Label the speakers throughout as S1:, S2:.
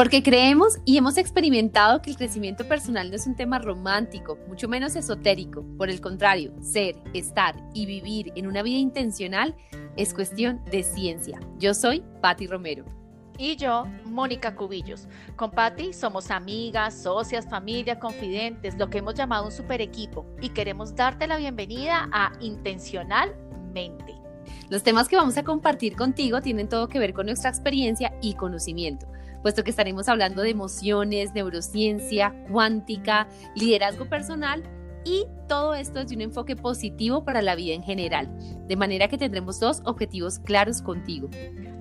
S1: Porque creemos y hemos experimentado que el crecimiento personal no es un tema romántico, mucho menos esotérico. Por el contrario, ser, estar y vivir en una vida intencional es cuestión de ciencia. Yo soy Patti Romero.
S2: Y yo, Mónica Cubillos. Con Patti somos amigas, socias, familia, confidentes, lo que hemos llamado un super equipo. Y queremos darte la bienvenida a Intencionalmente.
S1: Los temas que vamos a compartir contigo tienen todo que ver con nuestra experiencia y conocimiento puesto que estaremos hablando de emociones, neurociencia, cuántica, liderazgo personal y todo esto desde un enfoque positivo para la vida en general, de manera que tendremos dos objetivos claros contigo.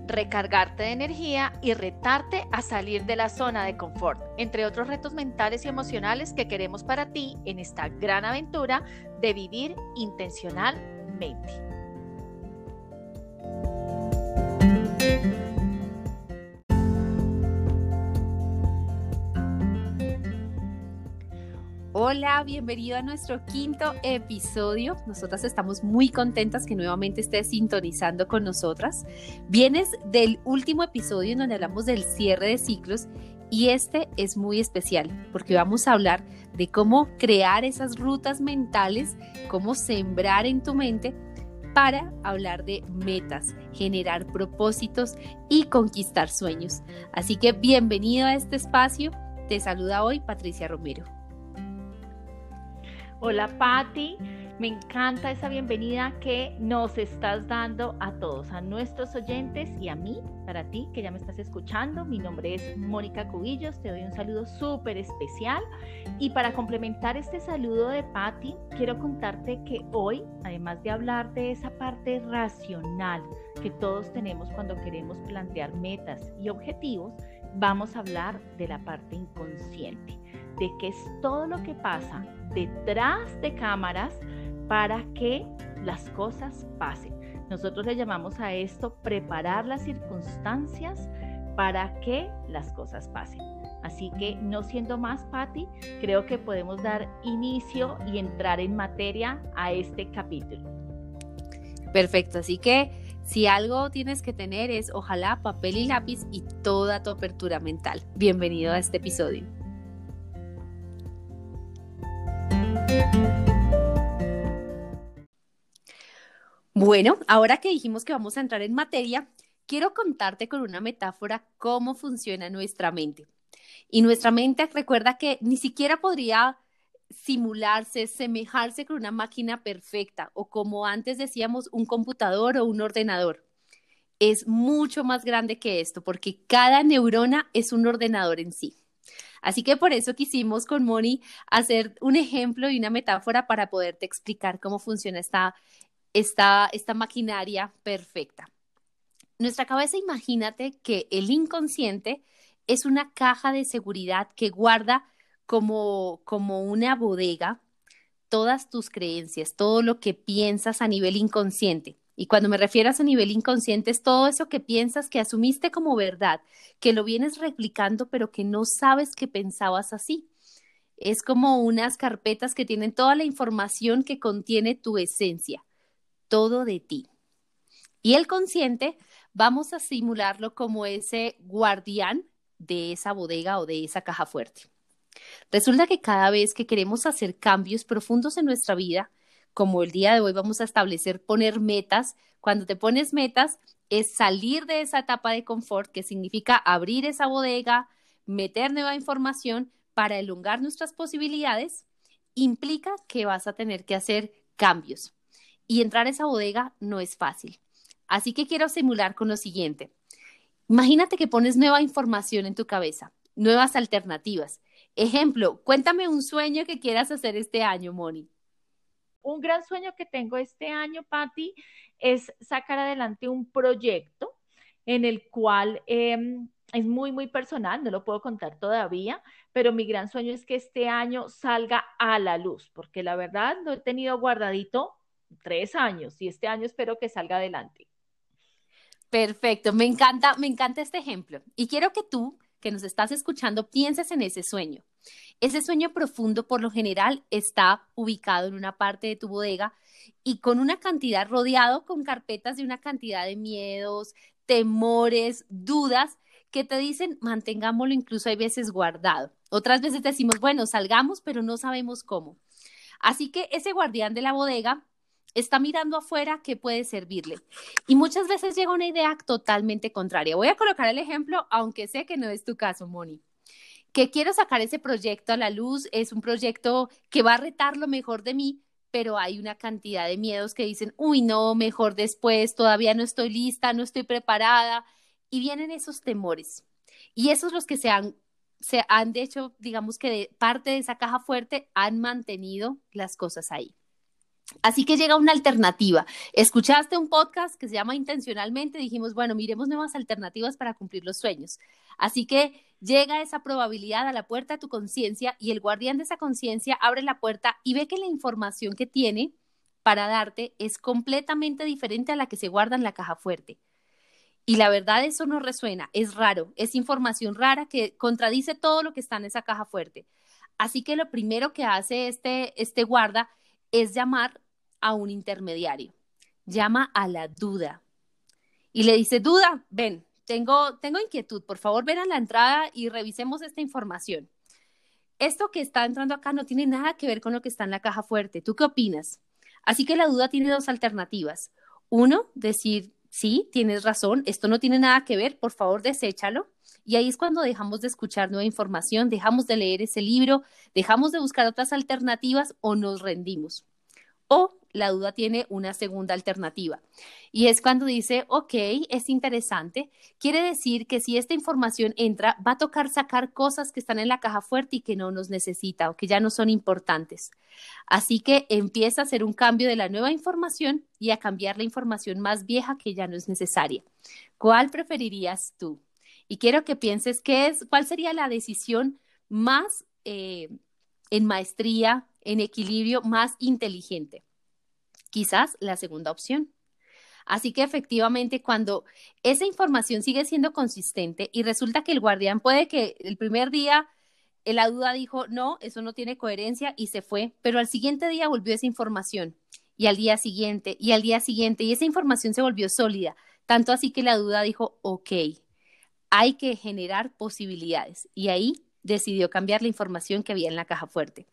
S2: Recargarte de energía y retarte a salir de la zona de confort, entre otros retos mentales y emocionales que queremos para ti en esta gran aventura de vivir intencionalmente.
S1: Hola, bienvenido a nuestro quinto episodio. Nosotras estamos muy contentas que nuevamente estés sintonizando con nosotras. Vienes del último episodio en donde hablamos del cierre de ciclos y este es muy especial porque vamos a hablar de cómo crear esas rutas mentales, cómo sembrar en tu mente para hablar de metas, generar propósitos y conquistar sueños. Así que bienvenido a este espacio. Te saluda hoy Patricia Romero.
S2: Hola Patti, me encanta esa bienvenida que nos estás dando a todos, a nuestros oyentes y a mí, para ti que ya me estás escuchando. Mi nombre es Mónica Cubillos, te doy un saludo súper especial. Y para complementar este saludo de Patti, quiero contarte que hoy, además de hablar de esa parte racional que todos tenemos cuando queremos plantear metas y objetivos, vamos a hablar de la parte inconsciente, de qué es todo lo que pasa detrás de cámaras para que las cosas pasen. Nosotros le llamamos a esto preparar las circunstancias para que las cosas pasen. Así que no siendo más, Patti, creo que podemos dar inicio y entrar en materia a este capítulo.
S1: Perfecto, así que si algo tienes que tener es ojalá papel y lápiz y toda tu apertura mental. Bienvenido a este episodio. Bueno, ahora que dijimos que vamos a entrar en materia, quiero contarte con una metáfora cómo funciona nuestra mente. Y nuestra mente recuerda que ni siquiera podría simularse, semejarse con una máquina perfecta o como antes decíamos, un computador o un ordenador. Es mucho más grande que esto porque cada neurona es un ordenador en sí. Así que por eso quisimos con Moni hacer un ejemplo y una metáfora para poderte explicar cómo funciona esta, esta, esta maquinaria perfecta. Nuestra cabeza, imagínate que el inconsciente es una caja de seguridad que guarda como, como una bodega todas tus creencias, todo lo que piensas a nivel inconsciente. Y cuando me refieras a nivel inconsciente es todo eso que piensas que asumiste como verdad, que lo vienes replicando pero que no sabes que pensabas así. Es como unas carpetas que tienen toda la información que contiene tu esencia, todo de ti. Y el consciente, vamos a simularlo como ese guardián de esa bodega o de esa caja fuerte. Resulta que cada vez que queremos hacer cambios profundos en nuestra vida, como el día de hoy vamos a establecer poner metas. Cuando te pones metas es salir de esa etapa de confort, que significa abrir esa bodega, meter nueva información para elongar nuestras posibilidades, implica que vas a tener que hacer cambios. Y entrar a esa bodega no es fácil. Así que quiero simular con lo siguiente. Imagínate que pones nueva información en tu cabeza, nuevas alternativas. Ejemplo, cuéntame un sueño que quieras hacer este año, Moni.
S2: Un gran sueño que tengo este año, Patti, es sacar adelante un proyecto en el cual em, es muy, muy personal, no lo puedo contar todavía, pero mi gran sueño es que este año salga a la luz, porque la verdad lo he tenido guardadito tres años y este año espero que salga adelante.
S1: Perfecto, me encanta, me encanta este ejemplo. Y quiero que tú, que nos estás escuchando, pienses en ese sueño. Ese sueño profundo por lo general está ubicado en una parte de tu bodega y con una cantidad rodeado con carpetas de una cantidad de miedos, temores, dudas que te dicen mantengámoslo incluso hay veces guardado. Otras veces decimos, bueno, salgamos, pero no sabemos cómo. Así que ese guardián de la bodega está mirando afuera qué puede servirle. Y muchas veces llega una idea totalmente contraria. Voy a colocar el ejemplo, aunque sé que no es tu caso, Moni. Que quiero sacar ese proyecto a la luz, es un proyecto que va a retar lo mejor de mí, pero hay una cantidad de miedos que dicen, uy, no, mejor después, todavía no estoy lista, no estoy preparada. Y vienen esos temores. Y esos los que se han, se han de hecho, digamos que de parte de esa caja fuerte, han mantenido las cosas ahí. Así que llega una alternativa. Escuchaste un podcast que se llama Intencionalmente, dijimos, bueno, miremos nuevas alternativas para cumplir los sueños. Así que llega esa probabilidad a la puerta de tu conciencia y el guardián de esa conciencia abre la puerta y ve que la información que tiene para darte es completamente diferente a la que se guarda en la caja fuerte. Y la verdad eso no resuena, es raro, es información rara que contradice todo lo que está en esa caja fuerte. Así que lo primero que hace este, este guarda es llamar a un intermediario. Llama a la duda y le dice, duda, ven, tengo, tengo inquietud, por favor ven a la entrada y revisemos esta información. Esto que está entrando acá no tiene nada que ver con lo que está en la caja fuerte. ¿Tú qué opinas? Así que la duda tiene dos alternativas. Uno, decir, sí, tienes razón, esto no tiene nada que ver, por favor, deséchalo. Y ahí es cuando dejamos de escuchar nueva información, dejamos de leer ese libro, dejamos de buscar otras alternativas o nos rendimos. O la duda tiene una segunda alternativa. Y es cuando dice, ok, es interesante, quiere decir que si esta información entra, va a tocar sacar cosas que están en la caja fuerte y que no nos necesita o que ya no son importantes. Así que empieza a hacer un cambio de la nueva información y a cambiar la información más vieja que ya no es necesaria. ¿Cuál preferirías tú? Y quiero que pienses qué es, cuál sería la decisión más eh, en maestría, en equilibrio, más inteligente. Quizás la segunda opción. Así que efectivamente, cuando esa información sigue siendo consistente y resulta que el guardián puede que el primer día la duda dijo, no, eso no tiene coherencia y se fue, pero al siguiente día volvió esa información y al día siguiente y al día siguiente y esa información se volvió sólida, tanto así que la duda dijo, ok, hay que generar posibilidades. Y ahí decidió cambiar la información que había en la caja fuerte.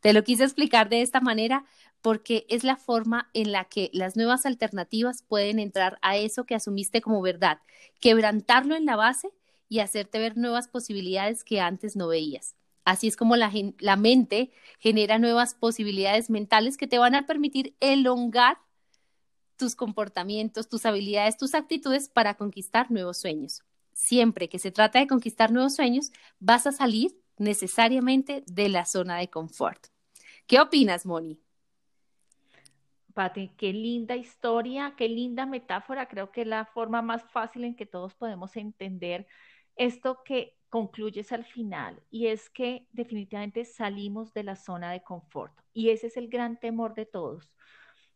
S1: Te lo quise explicar de esta manera porque es la forma en la que las nuevas alternativas pueden entrar a eso que asumiste como verdad, quebrantarlo en la base y hacerte ver nuevas posibilidades que antes no veías. Así es como la, mente genera nuevas posibilidades mentales que te van a permitir elongar tus comportamientos, tus habilidades, tus actitudes para conquistar nuevos sueños siempre que se trata de conquistar nuevos sueños, vas a salir necesariamente de la zona de confort. ¿Qué opinas, Moni?
S2: Pati, qué linda historia, qué linda metáfora. Creo que la forma más fácil en que todos podemos entender esto que concluyes al final y es que definitivamente salimos de la zona de confort y ese es el gran temor de todos,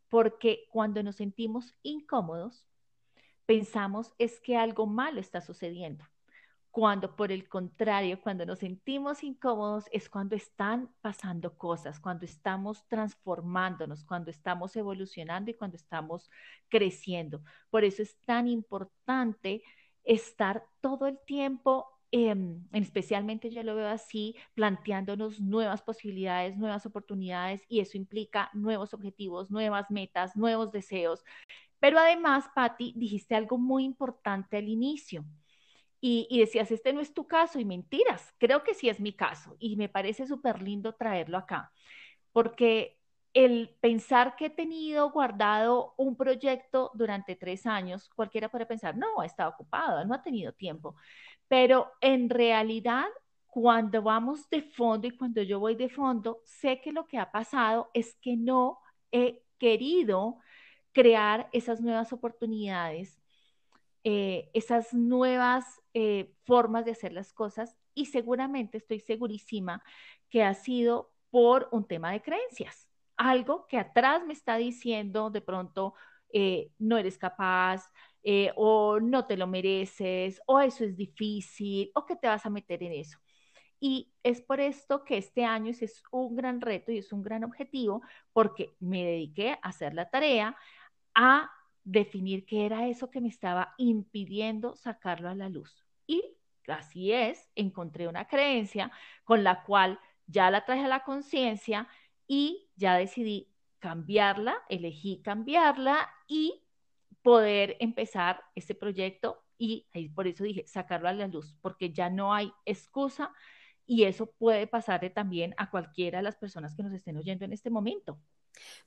S2: porque cuando nos sentimos incómodos, pensamos es que algo malo está sucediendo. Cuando por el contrario, cuando nos sentimos incómodos es cuando están pasando cosas, cuando estamos transformándonos, cuando estamos evolucionando y cuando estamos creciendo. Por eso es tan importante estar todo el tiempo em, especialmente yo lo veo así, planteándonos nuevas posibilidades, nuevas oportunidades y eso implica nuevos objetivos, nuevas metas, nuevos deseos. Pero además, Patti, dijiste algo muy importante al inicio. Y, decías, este no es tu caso y mentiras. Creo que sí es mi caso y me parece súper lindo traerlo acá, porque el pensar que he tenido guardado un proyecto durante tres años, cualquiera puede pensar, no, ha estado ocupado, no ha tenido tiempo. Pero en realidad, cuando vamos de fondo y cuando yo voy de fondo, sé que lo que ha pasado es que no he querido crear esas nuevas oportunidades, eh, esas nuevas eh, formas de hacer las cosas y seguramente estoy segurísima que ha sido por un tema de creencias, algo que atrás me está diciendo de pronto eh, no eres capaz o no te lo mereces o eso es difícil o que te vas a meter en eso. Y es por esto que este año es un gran reto y es un gran objetivo porque me dediqué a hacer la tarea, a definir qué era eso que me estaba impidiendo sacarlo a la luz. Y así es, encontré una creencia con la cual ya la traje a la conciencia y ya decidí cambiarla, elegí cambiarla y poder empezar este proyecto y por eso dije sacarlo a la luz, porque ya no hay excusa y eso puede pasarle también a cualquiera de las personas que nos estén oyendo en este momento.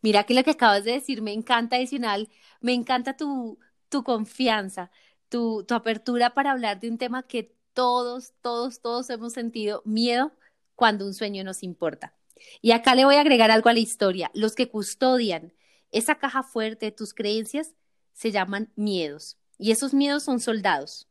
S1: Mira que lo que acabas de decir me encanta adicional, me encanta tu, tu confianza, tu, tu apertura para hablar de un tema que todos, todos, todos hemos sentido miedo cuando un sueño nos importa. Y acá le voy a agregar algo a la historia. Los que custodian esa caja fuerte de tus creencias se llaman miedos. Y esos miedos son soldados.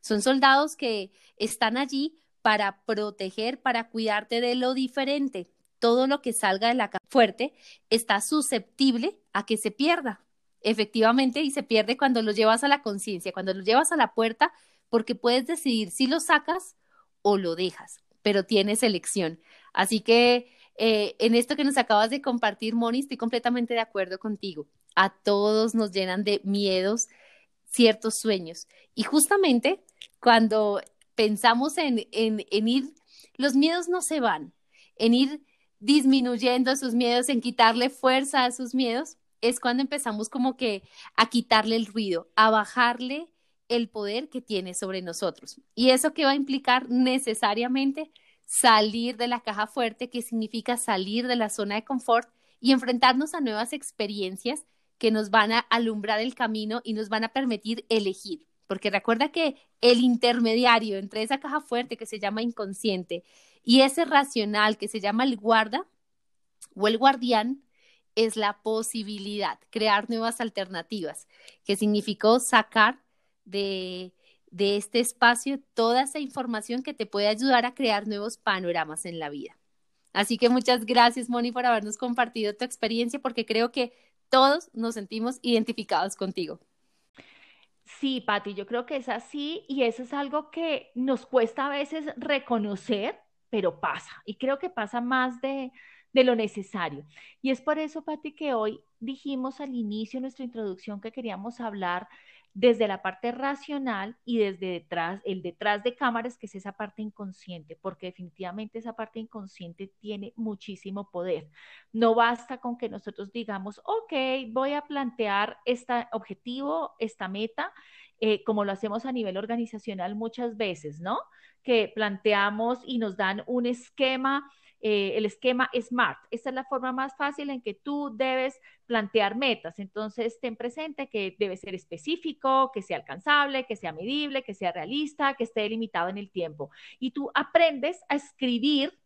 S1: Son soldados que están allí para proteger, para cuidarte de lo diferente. Todo lo que salga de la caja fuerte está susceptible a que se pierda. Efectivamente, y se pierde cuando lo llevas a la conciencia, cuando lo llevas a la puerta, porque puedes decidir si lo sacas o lo dejas, pero tienes elección. Así que eh, en esto que nos acabas de compartir, Moni, estoy completamente de acuerdo contigo. A todos nos llenan de miedos ciertos sueños. Y justamente cuando pensamos en, en, en ir, los miedos no se van, en ir disminuyendo sus miedos, en quitarle fuerza a sus miedos, es cuando empezamos como que a quitarle el ruido, a bajarle el poder que tiene sobre nosotros. Y eso que va a implicar necesariamente salir de la caja fuerte, que significa salir de la zona de confort y enfrentarnos a nuevas experiencias que nos van a alumbrar el camino y nos van a permitir elegir. Porque recuerda que el intermediario entre esa caja fuerte que se llama inconsciente y ese racional que se llama el guarda o el guardián es la posibilidad, crear nuevas alternativas, que significó sacar de de este espacio toda esa información que te puede ayudar a crear nuevos panoramas en la vida. Así que muchas gracias, Moni, por habernos compartido tu experiencia, porque creo que todos nos sentimos identificados contigo.
S2: Sí, Patti, yo creo que es así y eso es algo que nos cuesta a veces reconocer, pero pasa. Y creo que pasa más de, de lo necesario. Y es por eso, Patti, que hoy dijimos al inicio de nuestra introducción que queríamos hablar desde la parte racional y desde detrás, el detrás de cámaras, que es esa parte inconsciente, porque definitivamente esa parte inconsciente tiene muchísimo poder. No basta con que nosotros digamos, ok, voy a plantear este objetivo, esta meta, eh, como lo hacemos a nivel organizacional muchas veces, ¿no? Que planteamos y nos dan un esquema eh, el esquema SMART. Esta es la forma más fácil en que tú debes plantear metas. Entonces, ten presente que debe ser específico, que sea alcanzable, que sea medible, que sea realista, que esté delimitado en el tiempo. Y tú aprendes a escribir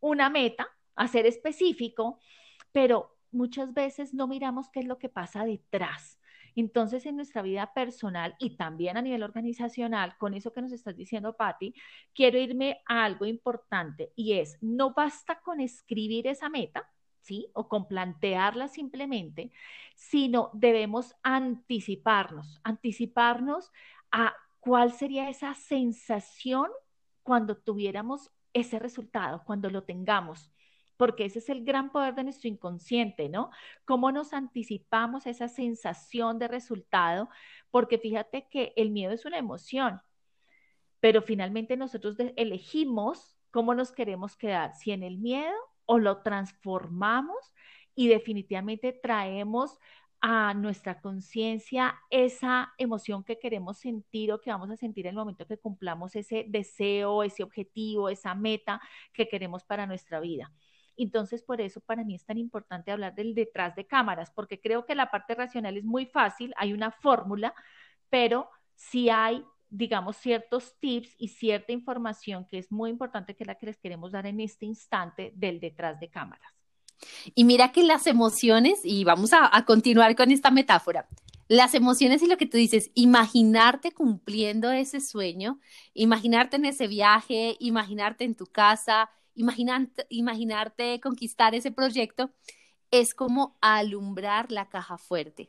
S2: una meta, a ser específico, pero muchas veces no miramos qué es lo que pasa detrás. Entonces, en nuestra vida personal y también a nivel organizacional, con eso que nos estás diciendo, Patti, quiero irme a algo importante y es, no basta con escribir esa meta, ¿sí? O con plantearla simplemente, sino debemos anticiparnos, anticiparnos a cuál sería esa sensación cuando tuviéramos ese resultado, cuando lo tengamos porque ese es el gran poder de nuestro inconsciente, ¿no? Cómo nos anticipamos a esa sensación de resultado, porque fíjate que el miedo es una emoción, pero finalmente nosotros elegimos cómo nos queremos quedar, si en el miedo o lo transformamos y definitivamente traemos a nuestra conciencia esa emoción que queremos sentir o que vamos a sentir en el momento que cumplamos ese deseo, ese objetivo, esa meta que queremos para nuestra vida. Entonces, por eso para mí es tan importante hablar del detrás de cámaras, porque creo que la parte racional es muy fácil, hay una fórmula, pero si hay digamos, ciertos tips y cierta información que es muy importante que la que les queremos dar en este instante del detrás de cámaras.
S1: Y mira que las emociones, y vamos a, continuar con esta metáfora, las emociones y lo que tú dices, imaginarte cumpliendo ese sueño, imaginarte en ese viaje, imaginarte en tu casa, imaginarte, conquistar ese proyecto es como alumbrar la caja fuerte.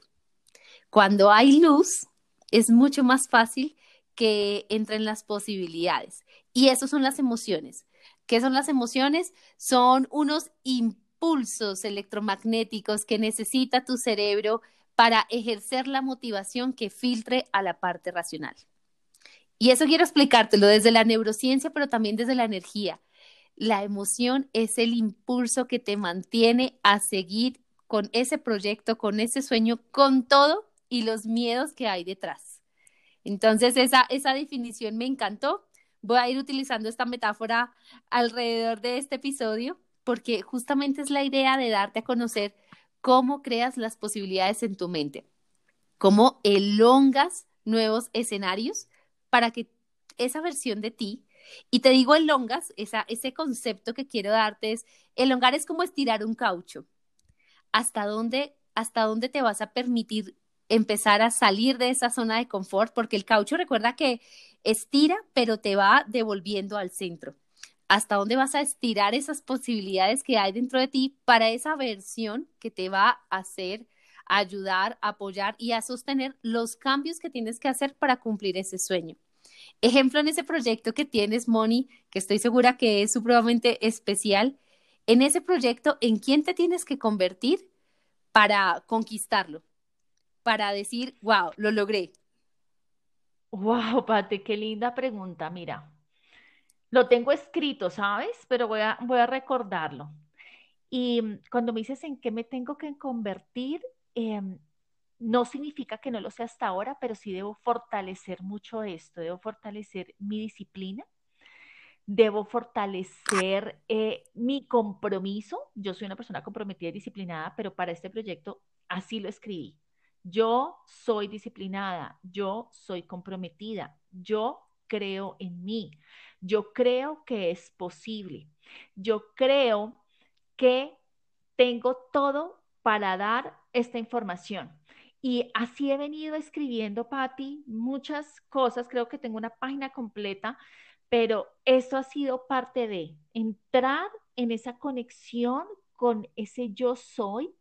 S1: Cuando hay luz, es mucho más fácil que entren las posibilidades. Y eso son las emociones. ¿Qué son las emociones? Son unos impulsos electromagnéticos que necesita tu cerebro para ejercer la motivación que filtre a la parte racional. Y eso quiero explicártelo desde la neurociencia, pero también desde la energía. La emoción es el impulso que te mantiene a seguir con ese proyecto, con ese sueño, con todo y los miedos que hay detrás. Entonces, esa, esa definición me encantó. Voy a ir utilizando esta metáfora alrededor de este episodio porque justamente es la idea de darte a conocer cómo creas las posibilidades en tu mente, cómo elongas nuevos escenarios para que esa versión de ti, y te digo elongas, esa, ese concepto que quiero darte es, elongar es como estirar un caucho. ¿Hasta dónde, hasta dónde te vas a permitir empezar a salir de esa zona de confort? Porque el caucho recuerda que estira, pero te va devolviendo al centro. ¿Hasta dónde vas a estirar esas posibilidades que hay dentro de ti para esa versión que te va a hacer ayudar, apoyar y a sostener los cambios que tienes que hacer para cumplir ese sueño? Ejemplo en ese proyecto que tienes, Moni, que estoy segura que es supremamente especial. En ese proyecto, ¿en quién te tienes que convertir para conquistarlo? Para decir, wow, lo logré.
S2: Wow, Pate, qué linda pregunta. Mira, lo tengo escrito, ¿sabes? Pero voy a, voy a recordarlo. Y cuando me dices en qué me tengo que convertir, em, no significa que no lo sea hasta ahora, pero sí debo fortalecer mucho esto, debo fortalecer mi disciplina, debo fortalecer eh, mi compromiso. Yo soy una persona comprometida y disciplinada, pero para este proyecto así lo escribí. Yo soy disciplinada, yo soy comprometida, yo creo en mí, yo creo que es posible, yo creo que tengo todo para dar esta información. Y así he venido escribiendo, Patti, muchas cosas. Creo que tengo una página completa, pero eso ha sido parte de entrar en esa conexión con ese yo soy,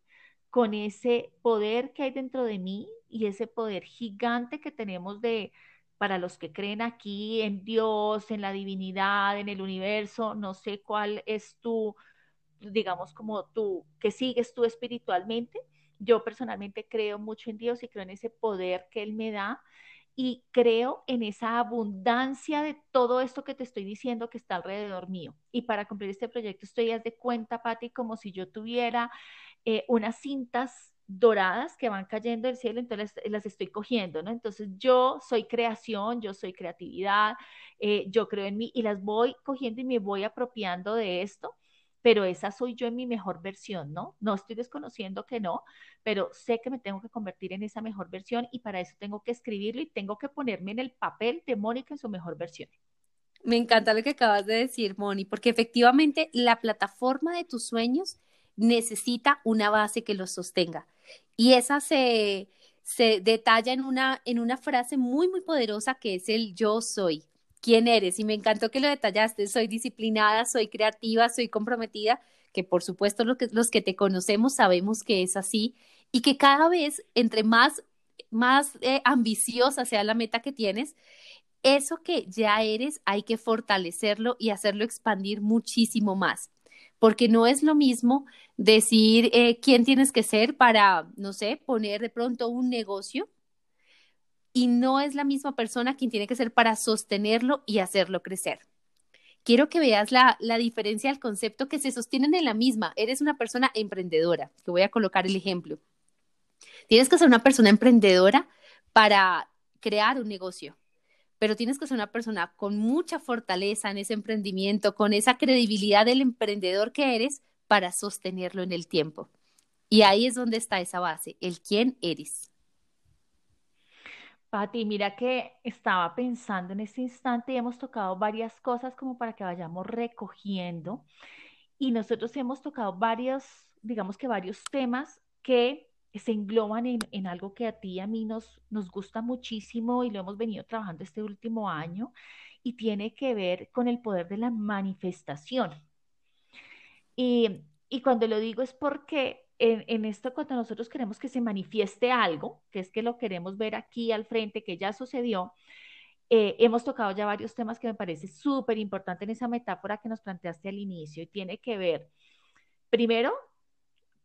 S2: con ese poder que hay dentro de mí y ese poder gigante que tenemos de, para los que creen aquí en Dios, en la divinidad, en el universo, no sé cuál es tu, digamos, como tú, que sigues tú espiritualmente, yo personalmente creo mucho en Dios y creo en ese poder que Él me da y creo en esa abundancia de todo esto que te estoy diciendo que está alrededor mío. Y para cumplir este proyecto estoy, haz de cuenta, Patti, como si yo tuviera eh, unas cintas doradas que van cayendo del cielo, entonces las, estoy cogiendo, ¿no? Entonces yo soy creación, yo soy creatividad, eh, yo creo en mí y las voy cogiendo y me voy apropiando de esto pero esa soy yo en mi mejor versión, ¿no? No estoy desconociendo que no, pero sé que me tengo que convertir en esa mejor versión y para eso tengo que escribirlo y tengo que ponerme en el papel de Mónica en su mejor versión.
S1: Me encanta lo que acabas de decir, Moni, porque efectivamente la plataforma de tus sueños necesita una base que los sostenga. Y esa se, se detalla en una, en una frase muy, muy poderosa que es el yo soy quién eres. Y me encantó que lo detallaste. Soy disciplinada, soy creativa, soy comprometida, que por supuesto los que te conocemos sabemos que es así y que cada vez entre más, más eh, ambiciosa sea la meta que tienes, eso que ya eres hay que fortalecerlo y hacerlo expandir muchísimo más. Porque no es lo mismo decir eh, quién tienes que ser para, no sé, poner de pronto un negocio y no es la misma persona quien tiene que ser para sostenerlo y hacerlo crecer. Quiero que veas la, diferencia del concepto que se sostienen en la misma. Eres una persona emprendedora. Te voy a colocar el ejemplo. Tienes que ser una persona emprendedora para crear un negocio, pero tienes que ser una persona con mucha fortaleza en ese emprendimiento, con esa credibilidad del emprendedor que eres para sostenerlo en el tiempo. Y ahí es donde está esa base, el quién eres.
S2: Pati, mira que estaba pensando en este instante y hemos tocado varias cosas como para que vayamos recogiendo y nosotros hemos tocado varios, digamos que varios temas que se engloban en, algo que a ti y a mí nos, nos gusta muchísimo y lo hemos venido trabajando este último año y tiene que ver con el poder de la manifestación. Y, y cuando lo digo es porque en, esto cuando nosotros queremos que se manifieste algo, que es que lo queremos ver aquí al frente, que ya sucedió, eh, hemos tocado ya varios temas que me parece súper importante en esa metáfora que nos planteaste al inicio y tiene que ver, primero,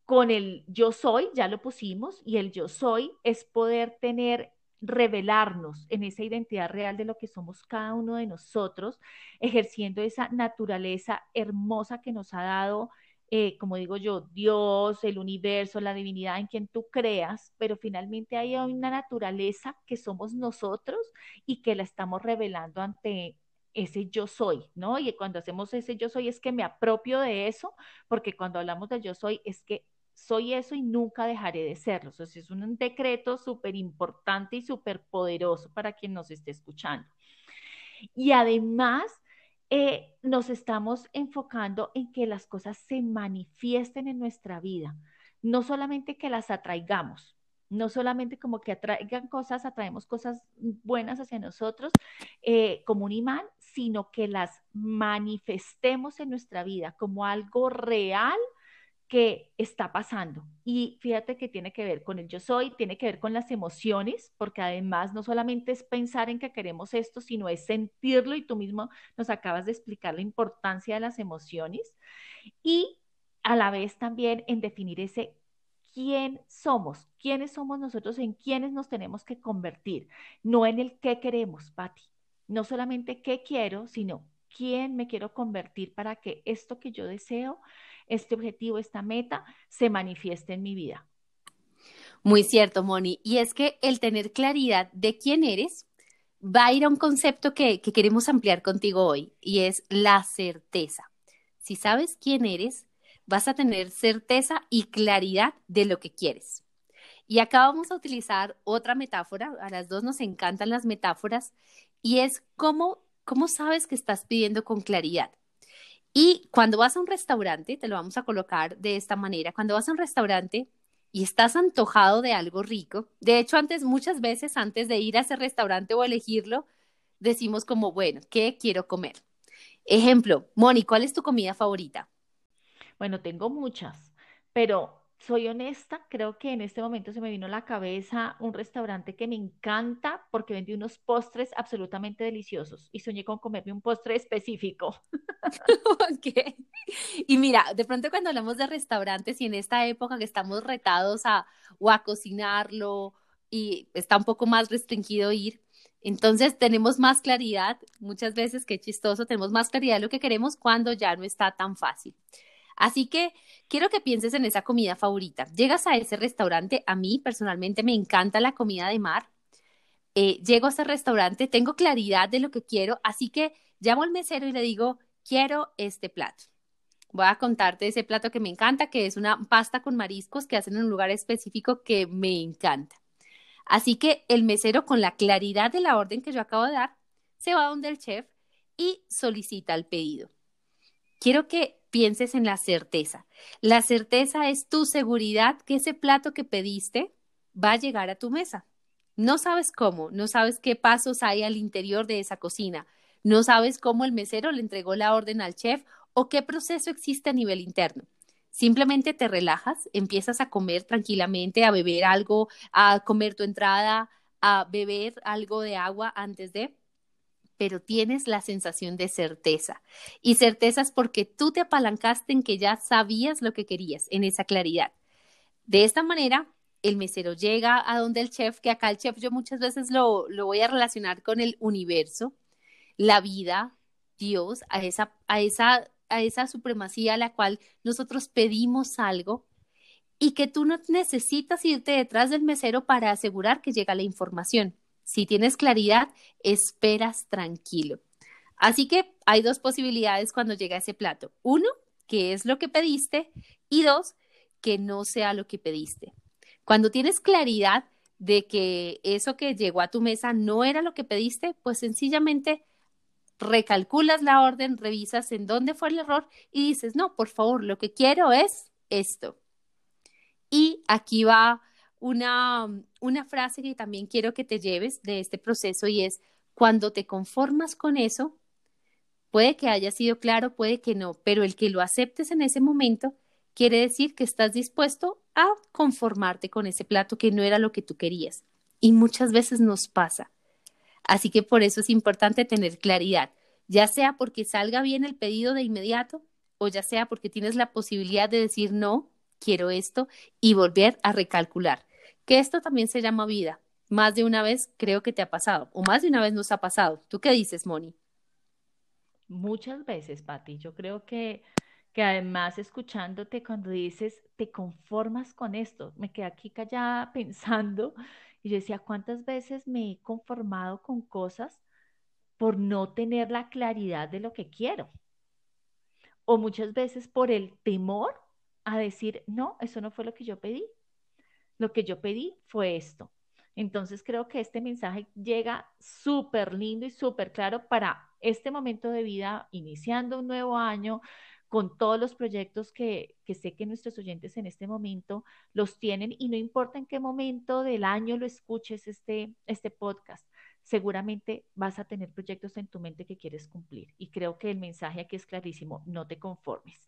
S2: con el yo soy, ya lo pusimos, y el yo soy es poder tener revelarnos en esa identidad real de lo que somos cada uno de nosotros, ejerciendo esa naturaleza hermosa que nos ha dado, eh, como digo yo, Dios, el universo, la divinidad en quien tú creas, pero finalmente hay una naturaleza que somos nosotros y que la estamos revelando ante ese yo soy, ¿no? Y cuando hacemos ese yo soy es que me apropio de eso, porque cuando hablamos de yo soy es que soy eso y nunca dejaré de serlo. O es un decreto súper importante y súper poderoso para quien nos esté escuchando. Y además, eh, nos estamos enfocando en que las cosas se manifiesten en nuestra vida, no solamente que las atraigamos, no solamente como que atraigan cosas, atraemos cosas buenas hacia nosotros eh, como un imán, sino que las manifestemos en nuestra vida como algo real que está pasando. Y fíjate que tiene que ver con el yo soy, tiene que ver con las emociones, porque además no solamente es pensar en que queremos esto, sino es sentirlo y tú mismo nos acabas de explicar la importancia de las emociones. Y a la vez también en definir ese quién somos, quiénes somos nosotros, en quiénes nos tenemos que convertir, no en el qué queremos, Patti. No solamente qué quiero, sino quién me quiero convertir para que esto que yo deseo este objetivo, esta meta, se manifieste en mi vida.
S1: Muy cierto, Moni. Y es que el tener claridad de quién eres va a ir a un concepto que, que queremos ampliar contigo hoy y es la certeza. Si sabes quién eres, vas a tener certeza y claridad de lo que quieres. Y acá vamos a utilizar otra metáfora, a las dos nos encantan las metáforas, y es cómo, cómo sabes que estás pidiendo con claridad. Y cuando vas a un restaurante, te lo vamos a colocar de esta manera, cuando vas a un restaurante y estás antojado de algo rico, de hecho antes, muchas veces antes de ir a ese restaurante o elegirlo, decimos como, bueno, ¿qué quiero comer? Ejemplo, Moni, ¿cuál es tu comida favorita?
S2: Bueno, tengo muchas, pero soy honesta, creo que en este momento se me vino a la cabeza un restaurante que me encanta porque vende unos postres absolutamente deliciosos y soñé con comerme un postre específico.
S1: ok. Y mira, de pronto cuando hablamos de restaurantes y en esta época que estamos retados a o a cocinarlo y está un poco más restringido ir, entonces tenemos más claridad, muchas veces, qué chistoso, tenemos más claridad de lo que queremos cuando ya no está tan fácil. Así que quiero que pienses en esa comida favorita. Llegas a ese restaurante, a mí personalmente me encanta la comida de mar. Eh, llego a ese restaurante, tengo claridad de lo que quiero, así que llamo al mesero y le digo, quiero este plato. Voy a contarte ese plato que me encanta, que es una pasta con mariscos que hacen en un lugar específico que me encanta. Así que el mesero, con la claridad de la orden que yo acabo de dar, se va donde el chef y solicita el pedido. Quiero que pienses en la certeza. La certeza es tu seguridad que ese plato que pediste va a llegar a tu mesa. No sabes cómo, no sabes qué pasos hay al interior de esa cocina, no sabes cómo el mesero le entregó la orden al chef o qué proceso existe a nivel interno. Simplemente te relajas, empiezas a comer tranquilamente, a beber algo, a comer tu entrada, a beber algo de agua antes de pero tienes la sensación de certeza. Y certeza es porque tú te apalancaste en que ya sabías lo que querías, en esa claridad. De esta manera, el mesero llega a donde el chef, que acá el chef yo muchas veces lo, lo voy a relacionar con el universo, la vida, Dios, a esa, a esa, a esa supremacía a la cual nosotros pedimos algo y que tú no necesitas irte detrás del mesero para asegurar que llega la información. Si tienes claridad, esperas tranquilo. Así que hay dos posibilidades cuando llega ese plato. Uno, que es lo que pediste y dos, que no sea lo que pediste. Cuando tienes claridad de que eso que llegó a tu mesa no era lo que pediste, pues sencillamente recalculas la orden, revisas en dónde fue el error y dices, no, por favor, lo que quiero es esto. Y aquí va una, una frase que también quiero que te lleves de este proceso y es, cuando te conformas con eso, puede que haya sido claro, puede que no, pero el que lo aceptes en ese momento quiere decir que estás dispuesto a conformarte con ese plato que no era lo que tú querías. Y muchas veces nos pasa. Así que por eso es importante tener claridad, ya sea porque salga bien el pedido de inmediato o ya sea porque tienes la posibilidad de decir no, quiero esto y volver a recalcular que esto también se llama vida. más de una vez creo que te ha pasado, o más de una vez nos ha pasado. ¿Tú qué dices, Moni?
S2: Muchas veces, Patti. Yo creo que, que además escuchándote cuando dices, te conformas con esto, me quedé aquí callada pensando y yo decía, ¿cuántas veces me he conformado con cosas por no tener la claridad de lo que quiero? O muchas veces por el temor a decir, no, eso no fue lo que yo pedí. Lo que yo pedí fue esto. Entonces creo que este mensaje llega súper lindo y súper claro para este momento de vida, iniciando un nuevo año, con todos los proyectos que, que, sé que nuestros oyentes en este momento los tienen y no importa en qué momento del año lo escuches este, este podcast, seguramente vas a tener proyectos en tu mente que quieres cumplir. Y creo que el mensaje aquí es clarísimo, no te conformes.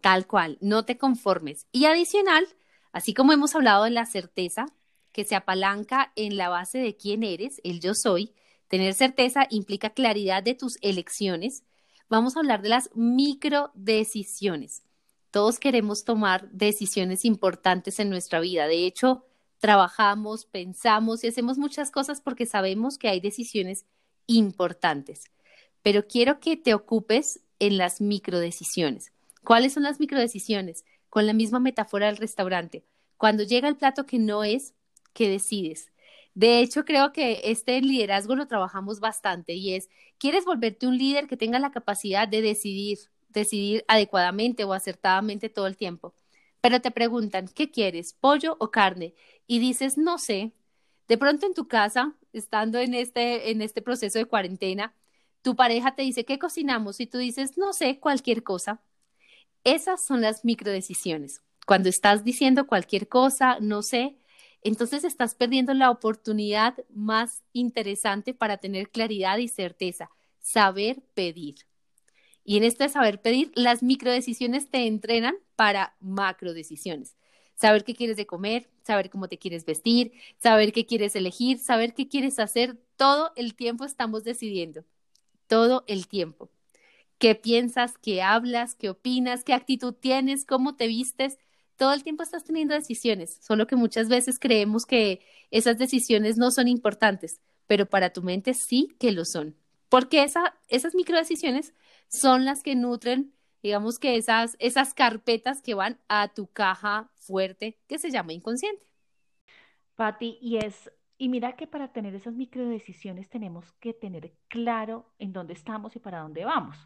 S1: Tal cual, no te conformes. Y adicional, así como hemos hablado de la certeza que se apalanca en la base de quién eres, el yo soy, Tener certeza implica claridad de tus elecciones. Vamos a hablar de las microdecisiones. Todos queremos tomar decisiones importantes en nuestra vida. De hecho, trabajamos, pensamos y hacemos muchas cosas porque sabemos que hay decisiones importantes. Pero quiero que te ocupes en las microdecisiones. ¿Cuáles son las microdecisiones? Con la misma metáfora del restaurante. Cuando llega el plato que no es, ¿qué decides? De hecho, creo que este liderazgo lo trabajamos bastante y es, ¿quieres volverte un líder que tenga la capacidad de decidir, decidir adecuadamente o acertadamente todo el tiempo? Pero te preguntan, ¿qué quieres, pollo o carne? Y dices, no sé. De pronto en tu casa, estando en este, en este proceso de cuarentena, tu pareja te dice, ¿qué cocinamos? Y tú dices, no sé, cualquier cosa. Esas son las microdecisiones. Cuando estás diciendo cualquier cosa, no sé, entonces estás perdiendo la oportunidad más interesante para tener claridad y certeza, saber pedir. Y en este saber pedir, las microdecisiones te entrenan para macrodecisiones. Saber qué quieres de comer, saber cómo te quieres vestir, saber qué quieres elegir, saber qué quieres hacer. Todo el tiempo estamos decidiendo. Todo el tiempo. ¿Qué piensas? ¿Qué hablas? ¿Qué opinas? ¿Qué actitud tienes? ¿Cómo te vistes? todo el tiempo estás teniendo decisiones, solo que muchas veces creemos que esas decisiones no son importantes, pero para tu mente sí que lo son, porque esa, esas microdecisiones son las que nutren, digamos que esas, carpetas que van a tu caja fuerte que se llama inconsciente.
S2: Patti, y es y mira que para tener esas microdecisiones tenemos que tener claro en dónde estamos y para dónde vamos.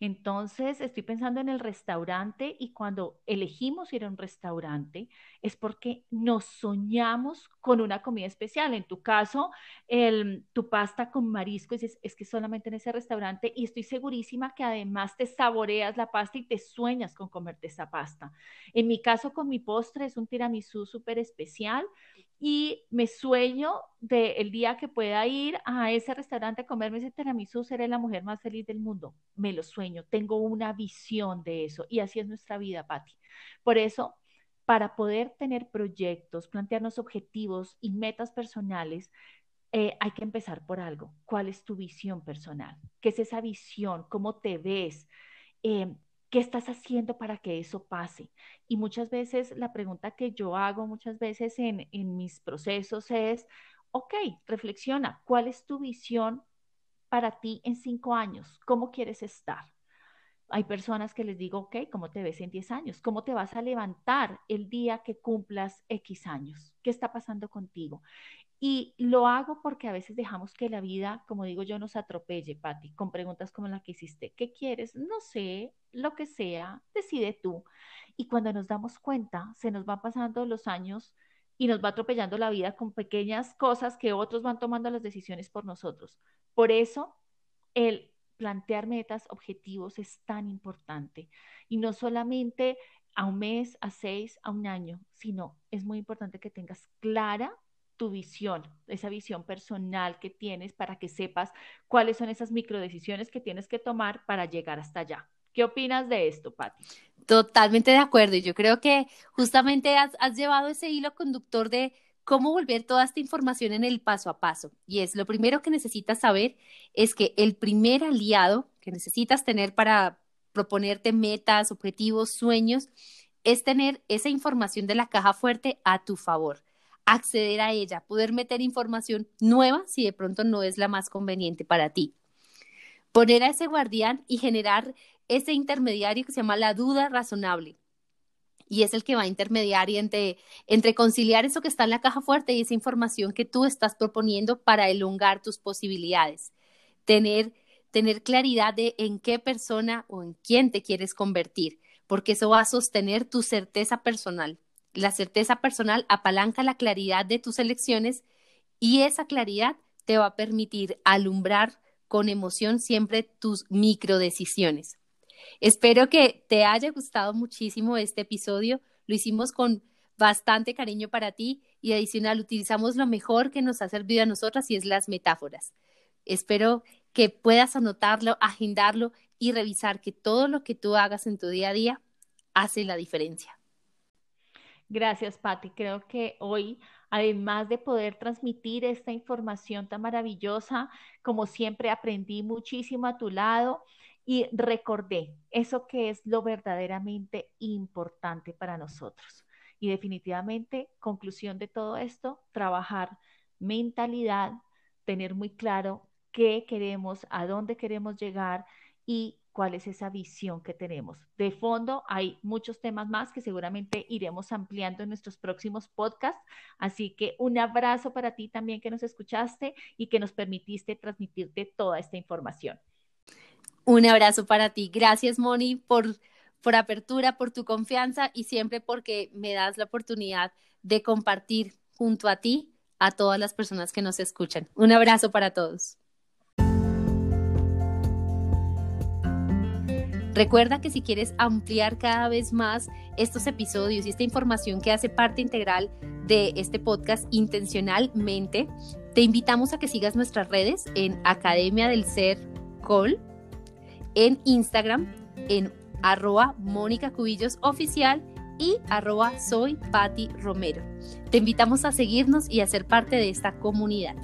S2: Entonces, estoy pensando en el restaurante y cuando elegimos ir a un restaurante es porque nos soñamos con una comida especial. En tu caso, el, tu pasta con marisco, es, es que solamente en ese restaurante y estoy segurísima que además te saboreas la pasta y te sueñas con comerte esa pasta. En mi caso, con mi postre es un tiramisú súper especial y me sueño del el día que pueda ir a ese restaurante a comerme ese tiramisú, seré la mujer más feliz del mundo. Me lo sueño, tengo una visión de eso y así es nuestra vida, Patti. Por eso, para poder tener proyectos, plantearnos objetivos y metas personales, eh, hay que empezar por algo. ¿Cuál es tu visión personal? ¿Qué es esa visión? ¿Cómo te ves? Eh, ¿Qué estás haciendo para que eso pase? Y muchas veces la pregunta que yo hago muchas veces en, en mis procesos es, ok, reflexiona, ¿cuál es tu visión para ti en cinco años? ¿Cómo quieres estar? Hay personas que les digo, ok, ¿cómo te ves en 10 años? ¿Cómo te vas a levantar el día que cumplas X años? ¿Qué está pasando contigo? Y lo hago porque a veces dejamos que la vida, como digo yo, nos atropelle, Patti, con preguntas como la que hiciste. ¿Qué quieres? No sé, lo que sea, decide tú. Y cuando nos damos cuenta, se nos van pasando los años y nos va atropellando la vida con pequeñas cosas que otros van tomando las decisiones por nosotros. Por eso, el plantear metas, objetivos es tan importante. Y no solamente a un mes, a seis, a un año, sino es muy importante que tengas clara tu visión, esa visión personal que tienes para que sepas cuáles son esas microdecisiones que tienes que tomar para llegar hasta allá. ¿Qué opinas de esto, Patti?
S1: Totalmente de acuerdo. Yo creo que justamente has llevado ese hilo conductor de cómo volver toda esta información en el paso a paso. Y es lo primero que necesitas saber es que el primer aliado que necesitas tener para proponerte metas, objetivos, sueños, es tener esa información de la caja fuerte a tu favor acceder a ella, poder meter información nueva si de pronto no es la más conveniente para ti. Poner a ese guardián y generar ese intermediario que se llama la duda razonable. Y es el que va a intermediar entre, entre conciliar eso que está en la caja fuerte y esa información que tú estás proponiendo para elongar tus posibilidades. Tener, tener claridad de en qué persona o en quién te quieres convertir, porque eso va a sostener tu certeza personal. La certeza personal apalanca la claridad de tus elecciones y esa claridad te va a permitir alumbrar con emoción siempre tus microdecisiones. Espero que te haya gustado muchísimo este episodio. Lo hicimos con bastante cariño para ti y adicional utilizamos lo mejor que nos ha servido a nosotras y es las metáforas. Espero que puedas anotarlo, agendarlo y revisar que todo lo que tú hagas en tu día a día hace la diferencia.
S2: Gracias, Patti. Creo que hoy, además de poder transmitir esta información tan maravillosa, como siempre aprendí muchísimo a tu lado y recordé eso que es lo verdaderamente importante para nosotros. Y definitivamente, conclusión de todo esto, trabajar mentalidad, tener muy claro qué queremos, a dónde queremos llegar y cuál es esa visión que tenemos. De fondo hay muchos temas más que seguramente iremos ampliando en nuestros próximos podcasts, así que un abrazo para ti también que nos escuchaste y que nos permitiste transmitirte toda esta información.
S1: Un abrazo para ti. Gracias, Moni, por, por apertura, por tu confianza y siempre porque me das la oportunidad de compartir junto a ti a todas las personas que nos escuchan. Un abrazo para todos. Recuerda que si quieres ampliar cada vez más estos episodios y esta información que hace parte integral de este podcast intencionalmente, te invitamos a que sigas nuestras redes en Academia del Ser Col en Instagram en arroba Mónica Cubillos Oficial y arroba soy Romero. Te invitamos a seguirnos y a ser parte de esta comunidad.